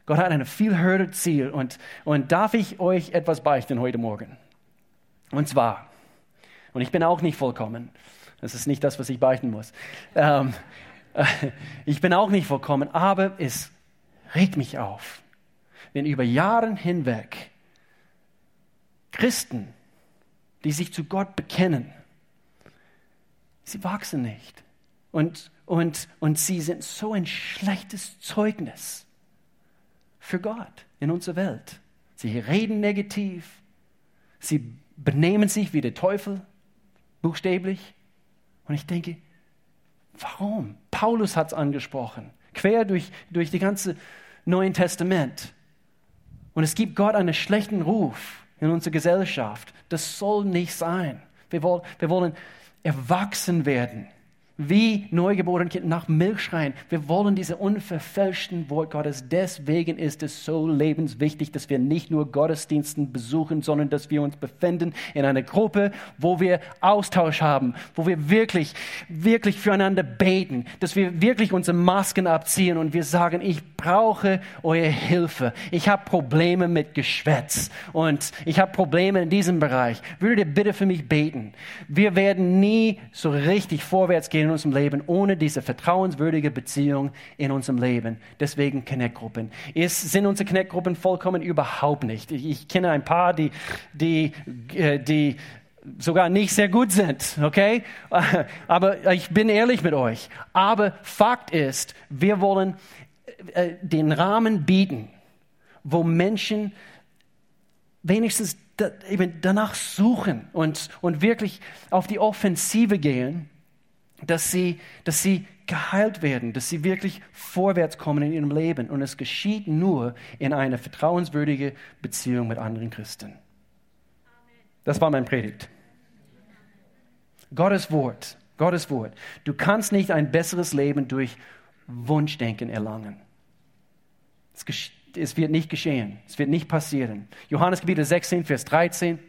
Gott hat ein viel höheres Ziel und, und darf ich euch etwas beichten heute Morgen? Und zwar, und ich bin auch nicht vollkommen, das ist nicht das, was ich beichten muss. Ähm, ich bin auch nicht vollkommen, aber es regt mich auf wenn über Jahre hinweg Christen, die sich zu Gott bekennen, sie wachsen nicht. Und, und, und sie sind so ein schlechtes Zeugnis für Gott in unserer Welt. Sie reden negativ, sie benehmen sich wie der Teufel, buchstäblich. Und ich denke, warum? Paulus hat es angesprochen, quer durch, durch die ganze Neuen Testament. Und es gibt Gott einen schlechten Ruf in unserer Gesellschaft. Das soll nicht sein. Wir wollen, wir wollen erwachsen werden wie neugeborene Kinder nach Milch schreien. Wir wollen diese unverfälschten Wort Gottes. Deswegen ist es so lebenswichtig, dass wir nicht nur Gottesdiensten besuchen, sondern dass wir uns befinden in einer Gruppe, wo wir Austausch haben, wo wir wirklich, wirklich füreinander beten, dass wir wirklich unsere Masken abziehen und wir sagen, ich brauche eure Hilfe. Ich habe Probleme mit Geschwätz und ich habe Probleme in diesem Bereich. Würdet ihr bitte für mich beten? Wir werden nie so richtig vorwärts gehen in unserem Leben ohne diese vertrauenswürdige Beziehung in unserem Leben. Deswegen Connect-Gruppen. Sind unsere Connect-Gruppen vollkommen überhaupt nicht. Ich, kenne ein paar, die, die, äh, die sogar nicht sehr gut sind, okay? Aber ich bin ehrlich mit euch. Aber Fakt ist, wir wollen äh, den Rahmen bieten, wo Menschen wenigstens danach suchen und, und wirklich auf die Offensive gehen dass sie, dass sie geheilt werden, dass sie wirklich vorwärts kommen in ihrem Leben. Und es geschieht nur in einer vertrauenswürdigen Beziehung mit anderen Christen. Das war mein Predigt. Gottes Wort, Gottes Wort. Du kannst nicht ein besseres Leben durch Wunschdenken erlangen. Es, es wird nicht geschehen. Es wird nicht passieren. Johannes Kapitel 16, Vers 13.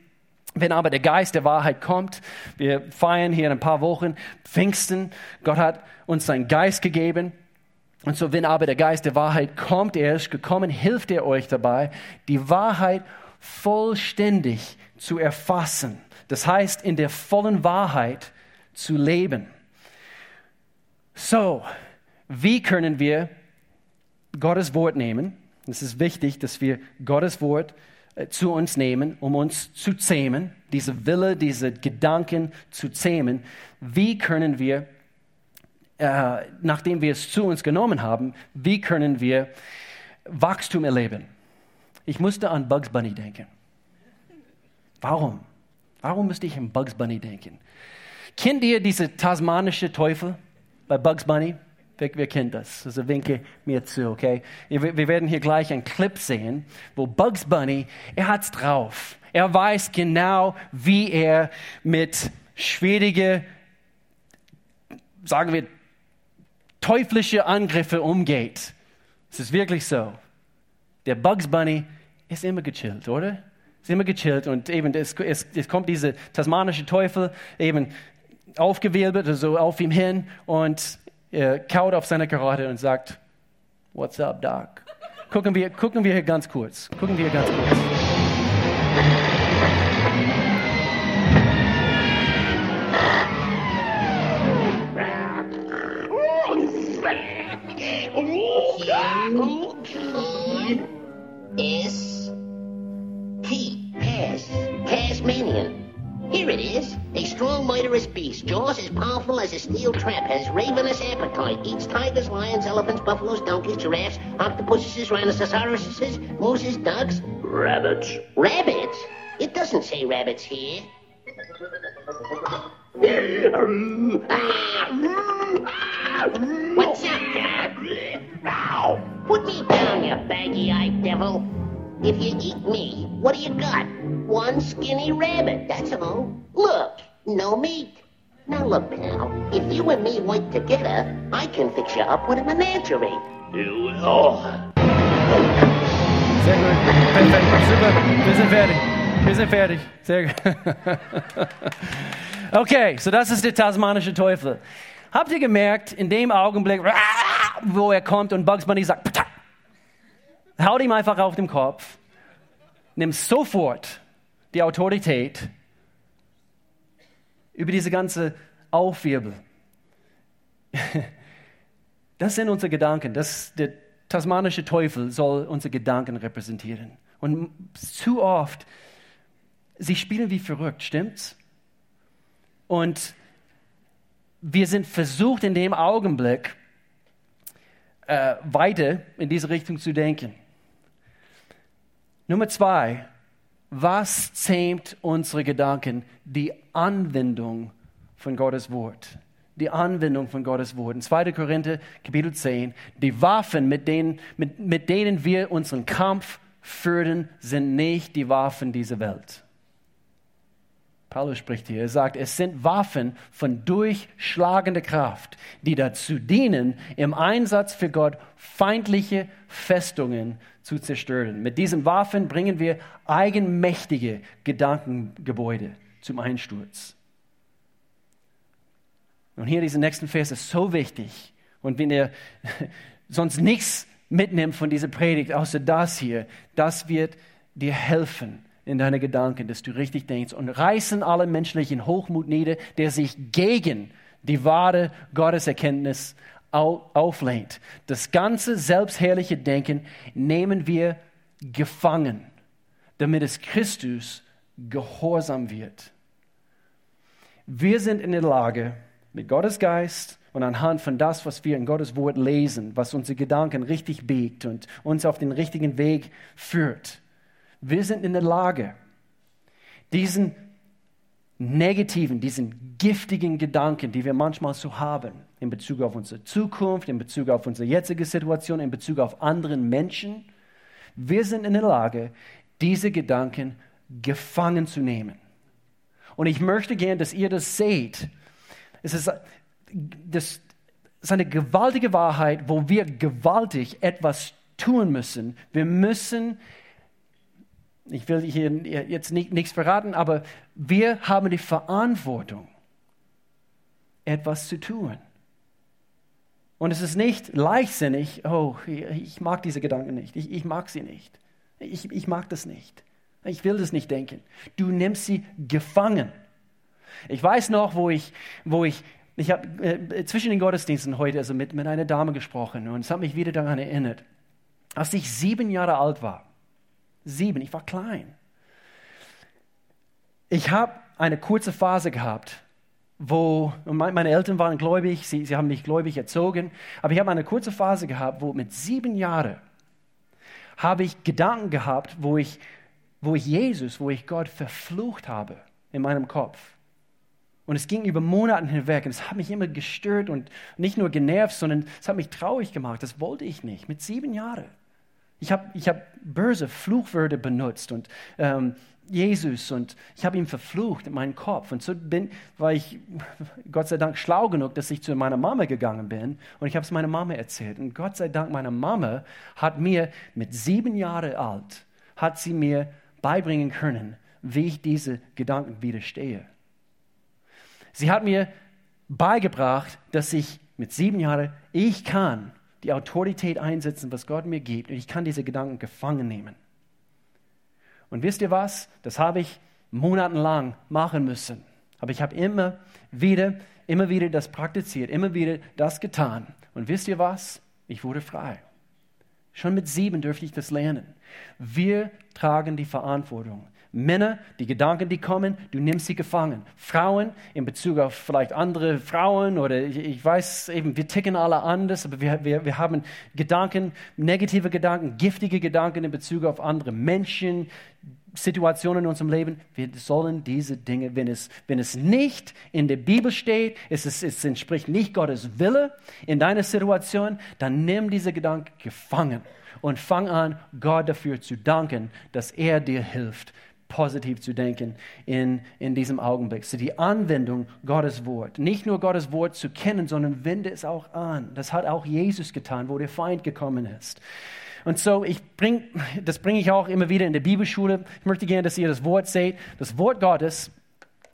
Wenn aber der Geist der Wahrheit kommt, wir feiern hier in ein paar Wochen Pfingsten, Gott hat uns seinen Geist gegeben. Und so, wenn aber der Geist der Wahrheit kommt, er ist gekommen, hilft er euch dabei, die Wahrheit vollständig zu erfassen. Das heißt, in der vollen Wahrheit zu leben. So, wie können wir Gottes Wort nehmen? Es ist wichtig, dass wir Gottes Wort äh, zu uns nehmen, um uns zu zähmen, diese Wille, diese Gedanken zu zähmen. Wie können wir, äh, nachdem wir es zu uns genommen haben, wie können wir Wachstum erleben? Ich musste an Bugs Bunny denken. Warum? Warum müsste ich an Bugs Bunny denken? Kennt ihr diese tasmanische Teufel bei Bugs Bunny? Wer, wer kennt das? Also winke mir zu, okay? Wir, wir werden hier gleich einen Clip sehen, wo Bugs Bunny, er hat's drauf. Er weiß genau, wie er mit schwierigen, sagen wir, teuflische Angriffe umgeht. Es ist wirklich so. Der Bugs Bunny ist immer gechillt, oder? Ist immer gechillt und eben es, es, es kommt dieser tasmanische Teufel eben aufgewirbelt, also auf ihm hin und er kaut auf seine Karotte und sagt, What's up, Doc? Gucken wir, gucken wir hier ganz kurz. Gucken wir ganz kurz. Murderous beast. Jaws as powerful as a steel trap. Has ravenous appetite. Eats tigers, lions, elephants, buffaloes, donkeys, giraffes, octopuses, rhinoceroses, mooses, ducks. Rabbits. Rabbits? It doesn't say rabbits here. What's up, Doc? Put me down, you baggy-eyed devil. If you eat me, what do you got? One skinny rabbit, that's all. Look, no meat. Now look, pal, if you and me work together, I can fix you up with a menagerie. You will. Sehr gut. Perfekt. Super. Wir sind fertig. Wir sind fertig. Sehr gut. Okay, so das ist der tasmanische Teufel. Habt ihr gemerkt, in dem Augenblick, wo er kommt und Bugs Bunny sagt, haut ihm einfach auf den Kopf, nimm sofort die Autorität über diese ganze Aufwirbel. Das sind unsere Gedanken. Das, der tasmanische Teufel soll unsere Gedanken repräsentieren. Und zu oft, sie spielen wie verrückt, stimmt's? Und wir sind versucht in dem Augenblick äh, weiter in diese Richtung zu denken. Nummer zwei, was zähmt unsere Gedanken? Die Anwendung von Gottes Wort. Die Anwendung von Gottes Wort. In 2. Korinther, Kapitel 10, die Waffen, mit denen, mit, mit denen wir unseren Kampf führen, sind nicht die Waffen dieser Welt. Paulus spricht hier, er sagt, es sind Waffen von durchschlagender Kraft, die dazu dienen, im Einsatz für Gott feindliche Festungen zu zerstören. Mit diesen Waffen bringen wir eigenmächtige Gedankengebäude zum Einsturz. Und hier diesen nächsten Vers ist so wichtig. Und wenn ihr sonst nichts mitnimmt von dieser Predigt, außer das hier, das wird dir helfen in deine Gedanken, dass du richtig denkst und reißen alle menschlichen Hochmut nieder, der sich gegen die wahre Gotteserkenntnis auflehnt. Das ganze selbstherrliche Denken nehmen wir gefangen, damit es Christus gehorsam wird. Wir sind in der Lage, mit Gottes Geist und anhand von das, was wir in Gottes Wort lesen, was unsere Gedanken richtig biegt und uns auf den richtigen Weg führt. Wir sind in der Lage, diesen negativen, diesen giftigen Gedanken, die wir manchmal so haben, in Bezug auf unsere Zukunft, in Bezug auf unsere jetzige Situation, in Bezug auf anderen Menschen, wir sind in der Lage, diese Gedanken gefangen zu nehmen. Und ich möchte gern, dass ihr das seht. Es ist, das ist eine gewaltige Wahrheit, wo wir gewaltig etwas tun müssen. Wir müssen, ich will hier jetzt nichts verraten, aber wir haben die Verantwortung, etwas zu tun. Und es ist nicht leichtsinnig, oh, ich mag diese Gedanken nicht, ich, ich mag sie nicht, ich, ich mag das nicht. Ich will das nicht denken. Du nimmst sie gefangen. Ich weiß noch, wo ich, wo ich, ich habe äh, zwischen den Gottesdiensten heute also mit, mit einer Dame gesprochen und es hat mich wieder daran erinnert, als ich sieben Jahre alt war. Sieben, ich war klein. Ich habe eine kurze Phase gehabt, wo, meine Eltern waren gläubig, sie, sie haben mich gläubig erzogen, aber ich habe eine kurze Phase gehabt, wo mit sieben Jahren habe ich Gedanken gehabt, wo ich wo ich Jesus, wo ich Gott verflucht habe in meinem Kopf. Und es ging über Monate hinweg und es hat mich immer gestört und nicht nur genervt, sondern es hat mich traurig gemacht. Das wollte ich nicht mit sieben Jahren. Ich habe ich hab böse Fluchwörter benutzt und ähm, Jesus und ich habe ihn verflucht in meinem Kopf. Und so bin, war ich Gott sei Dank schlau genug, dass ich zu meiner Mama gegangen bin und ich habe es meiner Mama erzählt. Und Gott sei Dank, meine Mama hat mir mit sieben Jahren alt, hat sie mir beibringen können, wie ich diese Gedanken widerstehe. Sie hat mir beigebracht, dass ich mit sieben Jahren, ich kann die Autorität einsetzen, was Gott mir gibt, und ich kann diese Gedanken gefangen nehmen. Und wisst ihr was? Das habe ich monatelang machen müssen. Aber ich habe immer wieder, immer wieder das praktiziert, immer wieder das getan. Und wisst ihr was? Ich wurde frei. Schon mit sieben dürfte ich das lernen. Wir tragen die Verantwortung. Männer, die Gedanken, die kommen, du nimmst sie gefangen. Frauen, in Bezug auf vielleicht andere Frauen oder ich, ich weiß eben, wir ticken alle anders, aber wir, wir, wir haben Gedanken, negative Gedanken, giftige Gedanken in Bezug auf andere Menschen, Situationen in unserem Leben. Wir sollen diese Dinge, wenn es, wenn es nicht in der Bibel steht, es, ist, es entspricht nicht Gottes Wille in deiner Situation, dann nimm diese Gedanken gefangen und fang an, Gott dafür zu danken, dass er dir hilft, positiv zu denken in, in diesem Augenblick. So die Anwendung Gottes Wort. Nicht nur Gottes Wort zu kennen, sondern wende es auch an. Das hat auch Jesus getan, wo der Feind gekommen ist. Und so, ich bring, das bringe ich auch immer wieder in der Bibelschule. Ich möchte gerne, dass ihr das Wort seht. Das Wort Gottes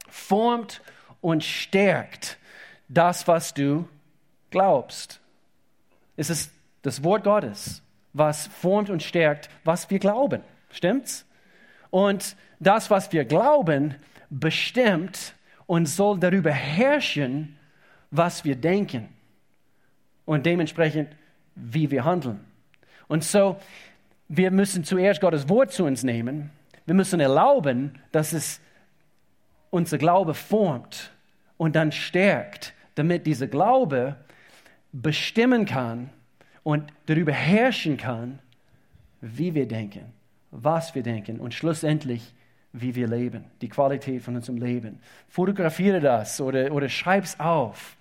formt und stärkt das, was du glaubst. Es ist das Wort Gottes, was formt und stärkt, was wir glauben. Stimmt's? Und das, was wir glauben, bestimmt und soll darüber herrschen, was wir denken. Und dementsprechend, wie wir handeln. Und so, wir müssen zuerst Gottes Wort zu uns nehmen. Wir müssen erlauben, dass es unser Glaube formt und dann stärkt, damit dieser Glaube bestimmen kann und darüber herrschen kann, wie wir denken was wir denken und schlussendlich, wie wir leben, die Qualität von unserem Leben. Fotografiere das oder, oder schreib es auf.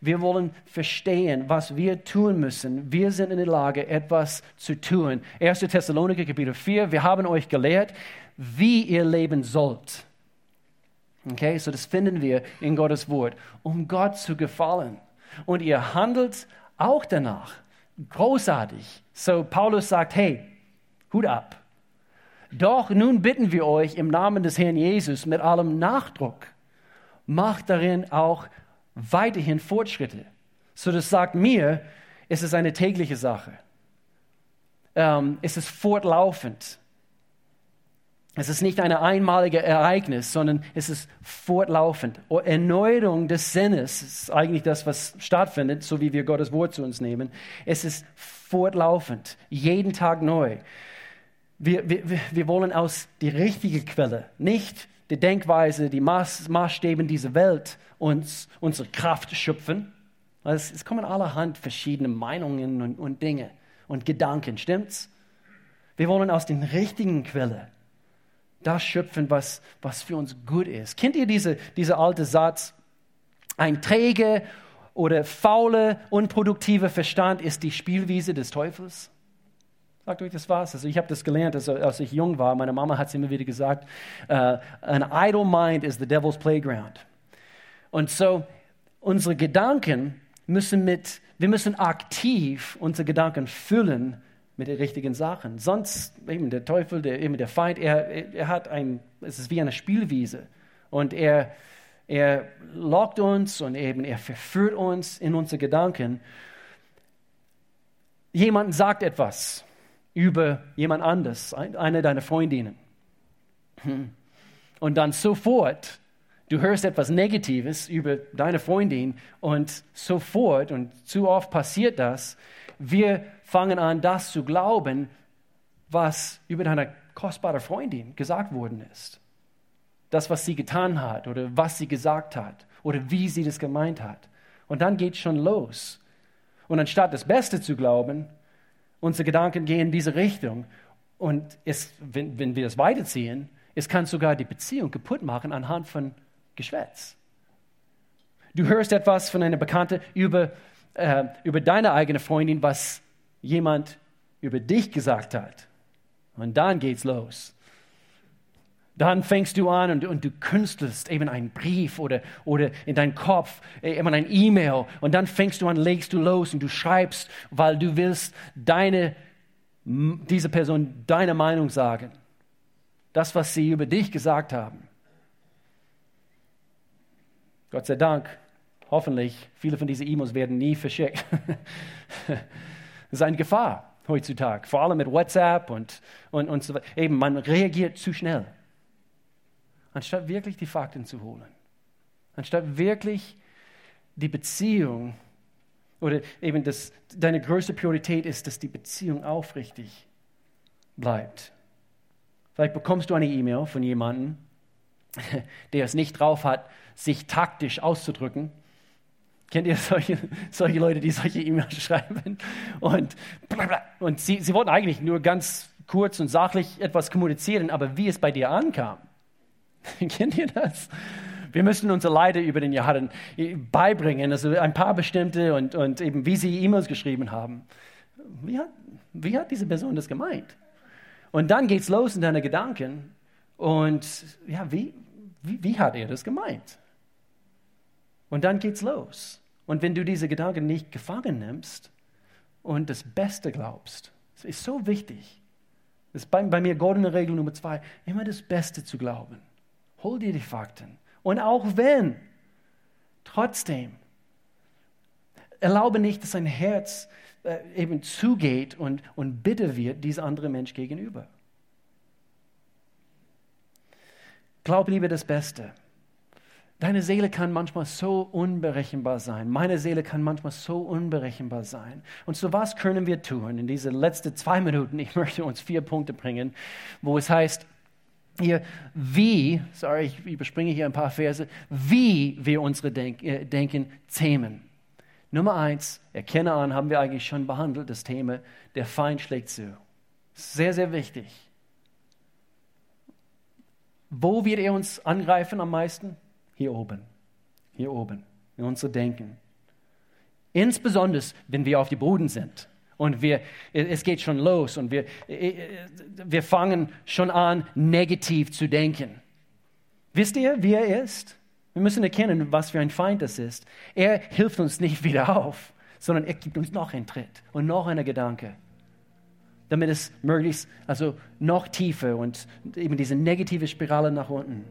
Wir wollen verstehen, was wir tun müssen. Wir sind in der Lage, etwas zu tun. 1. Thessaloniker Kapitel 4, wir haben euch gelehrt, wie ihr leben sollt. Okay, so das finden wir in Gottes Wort, um Gott zu gefallen. Und ihr handelt auch danach. Großartig. So Paulus sagt, hey, Hut ab. Doch nun bitten wir euch im Namen des Herrn Jesus mit allem Nachdruck, macht darin auch weiterhin Fortschritte. So das sagt mir, es ist eine tägliche Sache. Ähm, es ist fortlaufend. Es ist nicht ein einmaliges Ereignis, sondern es ist fortlaufend. Erneuerung des Sinnes ist eigentlich das, was stattfindet, so wie wir Gottes Wort zu uns nehmen. Es ist fortlaufend, jeden Tag neu. Wir, wir, wir wollen aus die richtige Quelle, nicht die Denkweise, die Maß, Maßstäbe dieser Welt uns unsere Kraft schöpfen. Es, es kommen allerhand verschiedene Meinungen und, und Dinge und Gedanken, stimmt's? Wir wollen aus den richtigen Quellen das schöpfen, was, was für uns gut ist. Kennt ihr diese, diese alte Satz? Ein träge oder faule, unproduktive Verstand ist die Spielwiese des Teufels? Sagt euch das was? Also ich habe das gelernt, als, als, ich jung war. Meine Mama hat es immer wieder gesagt, uh, an idle mind is the devil's playground. Und so, unsere Gedanken müssen mit, wir müssen aktiv unsere Gedanken füllen mit den richtigen Sachen. Sonst, eben der Teufel, der, eben der Feind, er, er hat ein, es ist wie eine Spielwiese. Und er, er lockt uns und eben er verführt uns in unsere Gedanken. Jemand sagt etwas über jemand anderes, eine deiner Freundinnen. Und dann sofort, du hörst etwas Negatives über deine Freundin und sofort, und zu oft passiert das, wir fangen an, das zu glauben, was über deine kostbare Freundin gesagt worden ist. Das, was sie getan hat oder was sie gesagt hat oder wie sie das gemeint hat. Und dann geht schon los. Und anstatt das Beste zu glauben, unsere Gedanken gehen in diese Richtung. Und es, wenn, wenn wir das weiterziehen, es kann sogar die Beziehung kaputt machen anhand von Geschwätz. Du hörst etwas von einer Bekannte über äh, über deine eigene Freundin, was jemand über dich gesagt hat. Und dann geht's los. Dann fängst du an und, und du künstelst eben einen Brief oder, oder in deinen Kopf äh, eben ein E-Mail und dann fängst du an, legst du los und du schreibst, weil du willst deine, diese Person deine Meinung sagen. Das, was sie über dich gesagt haben. Gott sei Dank Hoffentlich, viele von diesen E-Mails werden nie verschickt. das ist eine Gefahr heutzutage, vor allem mit WhatsApp und, und, und so weiter. Eben, man reagiert zu schnell, anstatt wirklich die Fakten zu holen. Anstatt wirklich die Beziehung oder eben das, deine größte Priorität ist, dass die Beziehung aufrichtig bleibt. Vielleicht bekommst du eine E-Mail von jemandem, der es nicht drauf hat, sich taktisch auszudrücken Kennt ihr solche, solche Leute, die solche E-Mails schreiben? Und, und sie, sie wollten eigentlich nur ganz kurz und sachlich etwas kommunizieren, aber wie es bei dir ankam, kennt ihr das? Wir müssen unsere Leiter über den Jahren beibringen, also ein paar bestimmte und, und eben wie sie E-Mails geschrieben haben. Wie hat, wie hat diese Person das gemeint? Und dann geht es los in deine Gedanken und ja, wie, wie, wie hat er das gemeint? Und dann geht's los. Und wenn du diese Gedanken nicht gefangen nimmst und das Beste glaubst, das ist so wichtig. Das ist bei, bei mir goldene Regel Nummer zwei, immer das Beste zu glauben. Hol dir die Fakten. Und auch wenn, trotzdem, erlaube nicht, dass dein Herz äh, eben zugeht und, und bitter wird dieser andere Mensch gegenüber. Glaub lieber das Beste. Deine Seele kann manchmal so unberechenbar sein. Meine Seele kann manchmal so unberechenbar sein. Und so was können wir tun in diese letzten zwei Minuten? Ich möchte uns vier Punkte bringen, wo es heißt, hier, wie, sorry, ich überspringe hier ein paar Verse, wie wir unsere Denk äh, Denken zähmen. Nummer eins, erkenne an, haben wir eigentlich schon behandelt, das Thema, der Feind schlägt zu. Sehr, sehr wichtig. Wo wird er uns angreifen am meisten? Hier oben. Hier oben. In unser Denken. Insbesondere, wenn wir auf dem Boden sind. Und wir, es geht schon los und wir, wir fangen schon an, negativ zu denken. Wisst ihr, wie er ist? Wir müssen erkennen, was für ein Feind das ist. Er hilft uns nicht wieder auf, sondern er gibt uns noch einen Tritt und noch einen Gedanke, damit es möglichst, also noch tiefer und eben diese negative Spirale nach unten.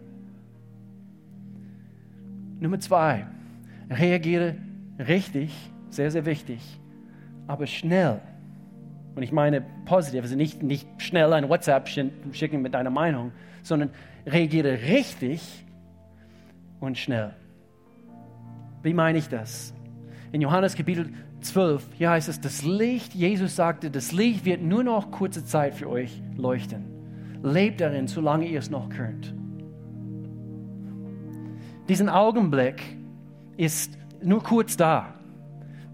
Nummer zwei, reagiere richtig, sehr, sehr wichtig, aber schnell. Und ich meine positiv, also nicht, nicht schnell ein WhatsApp schicken mit deiner Meinung, sondern reagiere richtig und schnell. Wie meine ich das? In Johannes Kapitel 12, hier heißt es, das Licht, Jesus sagte, das Licht wird nur noch kurze Zeit für euch leuchten. Lebt darin, solange ihr es noch könnt. Diesen Augenblick ist nur kurz da,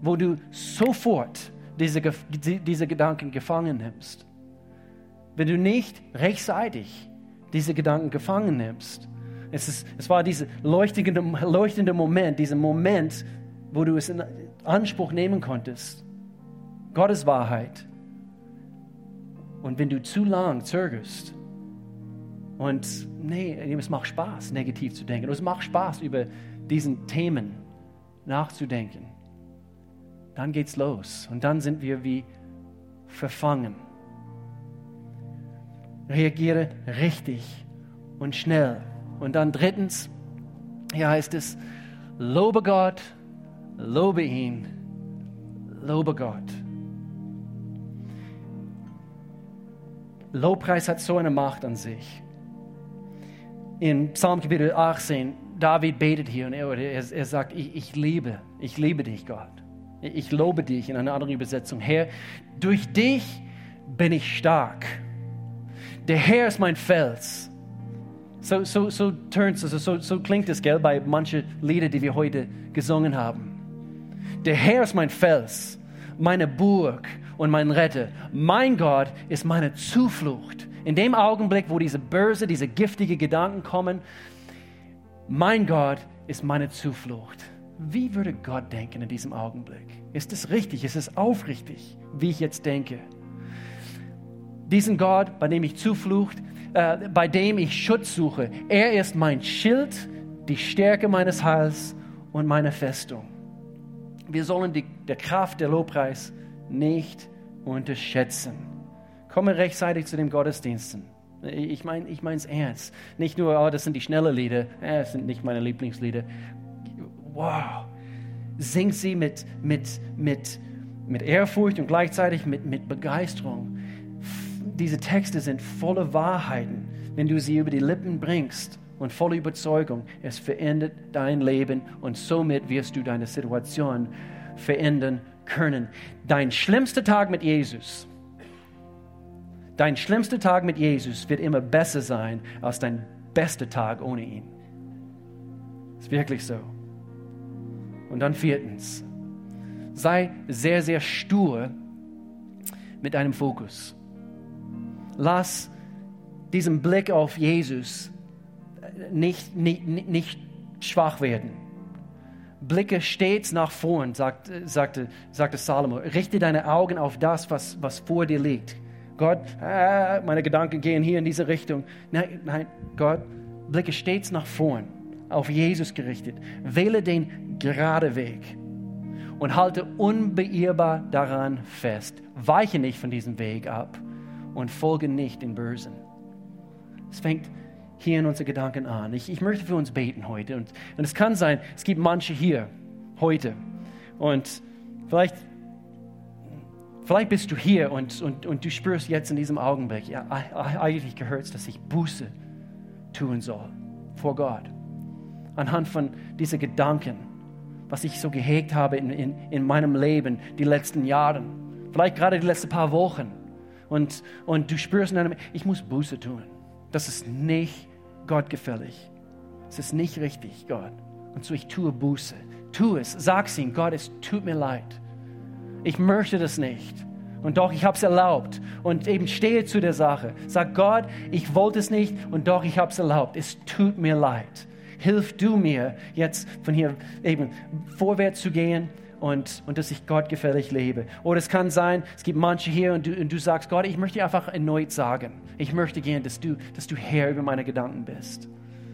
wo du sofort diese, diese Gedanken gefangen nimmst. Wenn du nicht rechtzeitig diese Gedanken gefangen nimmst, es, ist, es war dieser leuchtende, leuchtende Moment, dieser Moment, wo du es in Anspruch nehmen konntest. Gottes Wahrheit. Und wenn du zu lang zögerst und nee, es macht Spaß, negativ zu denken. Es macht Spaß, über diesen Themen nachzudenken. Dann geht's los und dann sind wir wie verfangen. Reagiere richtig und schnell und dann drittens, hier heißt es, lobe Gott, lobe ihn, lobe Gott. Lobpreis hat so eine Macht an sich. In Psalm Kapitel 18, David betet hier und er, er sagt, ich, ich liebe, ich liebe dich, Gott. Ich lobe dich in einer anderen Übersetzung. Herr, durch dich bin ich stark. Der Herr ist mein Fels so, so, so turns, also so, so klingt es, gell, bei manchen Lieder, die wir heute gesungen haben. Der Herr ist mein Fels, meine Burg und mein Retter. Mein Gott ist meine Zuflucht. In dem Augenblick, wo diese böse, diese giftigen Gedanken kommen, mein Gott ist meine Zuflucht. Wie würde Gott denken in diesem Augenblick? Ist es richtig? Ist es aufrichtig, wie ich jetzt denke? Diesen Gott, bei dem ich Zuflucht äh, bei dem ich Schutz suche. Er ist mein Schild, die Stärke meines Heils und meine Festung. Wir sollen die der Kraft der Lobpreis nicht unterschätzen. Komme rechtzeitig zu den Gottesdiensten. Ich meine ich es ernst. Nicht nur, oh, das sind die schnellen Lieder, äh, das sind nicht meine Lieblingslieder. Wow. Sing sie mit, mit, mit, mit Ehrfurcht und gleichzeitig mit, mit Begeisterung diese Texte sind voller Wahrheiten, wenn du sie über die Lippen bringst und voller Überzeugung. Es verändert dein Leben und somit wirst du deine Situation verändern können. Dein schlimmster Tag mit Jesus, dein schlimmster Tag mit Jesus wird immer besser sein als dein bester Tag ohne ihn. Ist wirklich so. Und dann viertens, sei sehr, sehr stur mit deinem Fokus lass diesen Blick auf Jesus nicht, nicht, nicht schwach werden. Blicke stets nach vorn, sagt, sagte, sagte Salomo. Richte deine Augen auf das, was, was vor dir liegt. Gott, äh, meine Gedanken gehen hier in diese Richtung. Nein, nein, Gott, blicke stets nach vorn, auf Jesus gerichtet. Wähle den gerade Weg und halte unbeirrbar daran fest. Weiche nicht von diesem Weg ab und folge nicht den Bösen. Es fängt hier in unseren Gedanken an. Ich, ich möchte für uns beten heute. Und, und es kann sein, es gibt manche hier heute. Und vielleicht, vielleicht bist du hier und, und, und du spürst jetzt in diesem Augenblick, ja, eigentlich gehört es, dass ich Buße tun soll vor Gott. Anhand von diesen Gedanken, was ich so gehegt habe in, in, in meinem Leben die letzten Jahre. Vielleicht gerade die letzten paar Wochen und, und du spürst in deinem, ich muss Buße tun. Das ist nicht Gottgefällig. Es ist nicht richtig, Gott. Und so ich tue Buße. Tu es. Sag's ihm, Gott, es tut mir leid. Ich möchte das nicht. Und doch, ich habe es erlaubt. Und eben stehe zu der Sache. Sag Gott, ich wollte es nicht und doch, ich habe es erlaubt. Es tut mir leid. Hilf du mir jetzt von hier eben vorwärts zu gehen und, und dass ich Gott gefällig lebe. Oder es kann sein, es gibt manche hier und du, und du sagst, Gott, ich möchte einfach erneut sagen, ich möchte gern, dass du, dass du Herr über meine Gedanken bist.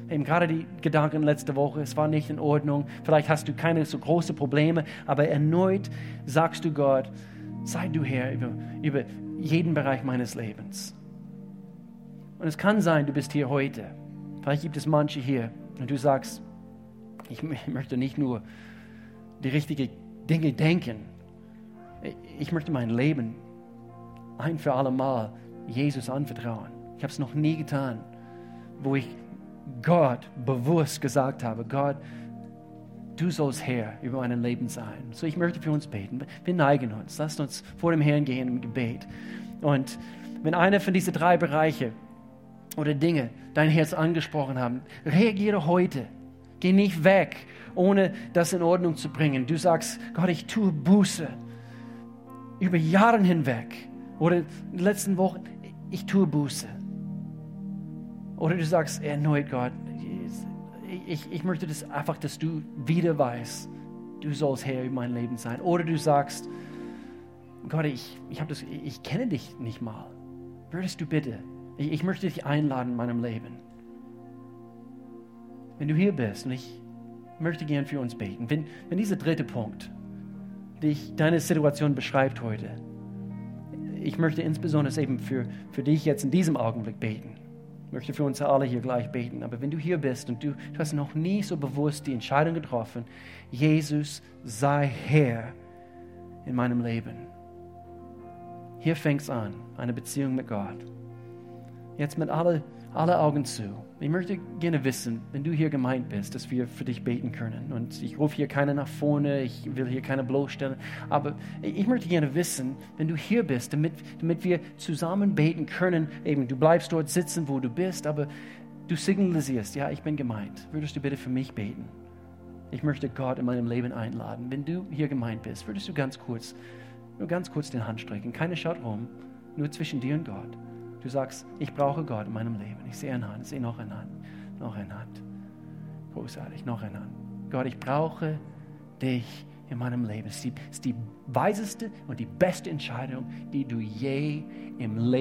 eben gerade die Gedanken letzte Woche, es war nicht in Ordnung, vielleicht hast du keine so große Probleme, aber erneut sagst du Gott, sei du Herr über, über jeden Bereich meines Lebens. Und es kann sein, du bist hier heute. Vielleicht gibt es manche hier und du sagst, ich möchte nicht nur die richtigen Dinge denken, ich möchte mein Leben ein für alle Mal Jesus anvertrauen. Ich habe es noch nie getan, wo ich Gott bewusst gesagt habe, Gott, du sollst Herr über mein Leben sein. So, ich möchte für uns beten. Wir neigen uns. Lasst uns vor dem Herrn gehen im Gebet. Und wenn einer von diesen drei Bereiche oder Dinge dein Herz angesprochen haben, reagiere heute. Geh nicht weg, ohne das in Ordnung zu bringen. Du sagst, Gott, ich tue Buße über Jahre hinweg oder in den letzten Wochen, ich tue Buße. Oder du sagst erneut, Gott, ich, ich möchte das einfach, dass du wieder weißt, du sollst Herr über mein Leben sein. Oder du sagst, Gott, ich, ich, das, ich kenne dich nicht mal. Würdest du bitte, ich, ich möchte dich einladen in meinem Leben. Wenn du hier bist und ich möchte gern für uns beten, wenn, wenn dieser dritte Punkt dich deine Situation beschreibt heute, ich möchte insbesondere eben für, für dich jetzt in diesem Augenblick beten. Ich möchte für uns alle hier gleich beten. Aber wenn du hier bist und du, du hast noch nie so bewusst die Entscheidung getroffen, Jesus sei Herr in meinem Leben. Hier fängt es an, eine Beziehung mit Gott. Jetzt mit alle, alle Augen zu. Ich möchte gerne wissen, wenn du hier gemeint bist, dass wir für dich beten können. Und ich rufe hier keinen nach vorne, ich will hier keine bloßstellen. Aber ich möchte gerne wissen, wenn du hier bist, damit, damit wir zusammen beten können. Eben, du bleibst dort sitzen, wo du bist, aber du signalisierst, ja, ich bin gemeint. Würdest du bitte für mich beten? Ich möchte Gott in meinem Leben einladen. Wenn du hier gemeint bist, würdest du ganz kurz, nur ganz kurz den Hand strecken. Keine schaut rum, nur zwischen dir und Gott. Du sagst, ich brauche Gott in meinem Leben. Ich sehe eine Hand, ich sehe noch eine Hand, noch eine Hand. Großartig, noch eine Hand. Gott, ich brauche dich in meinem Leben. Es ist die, es ist die weiseste und die beste Entscheidung, die du je im Leben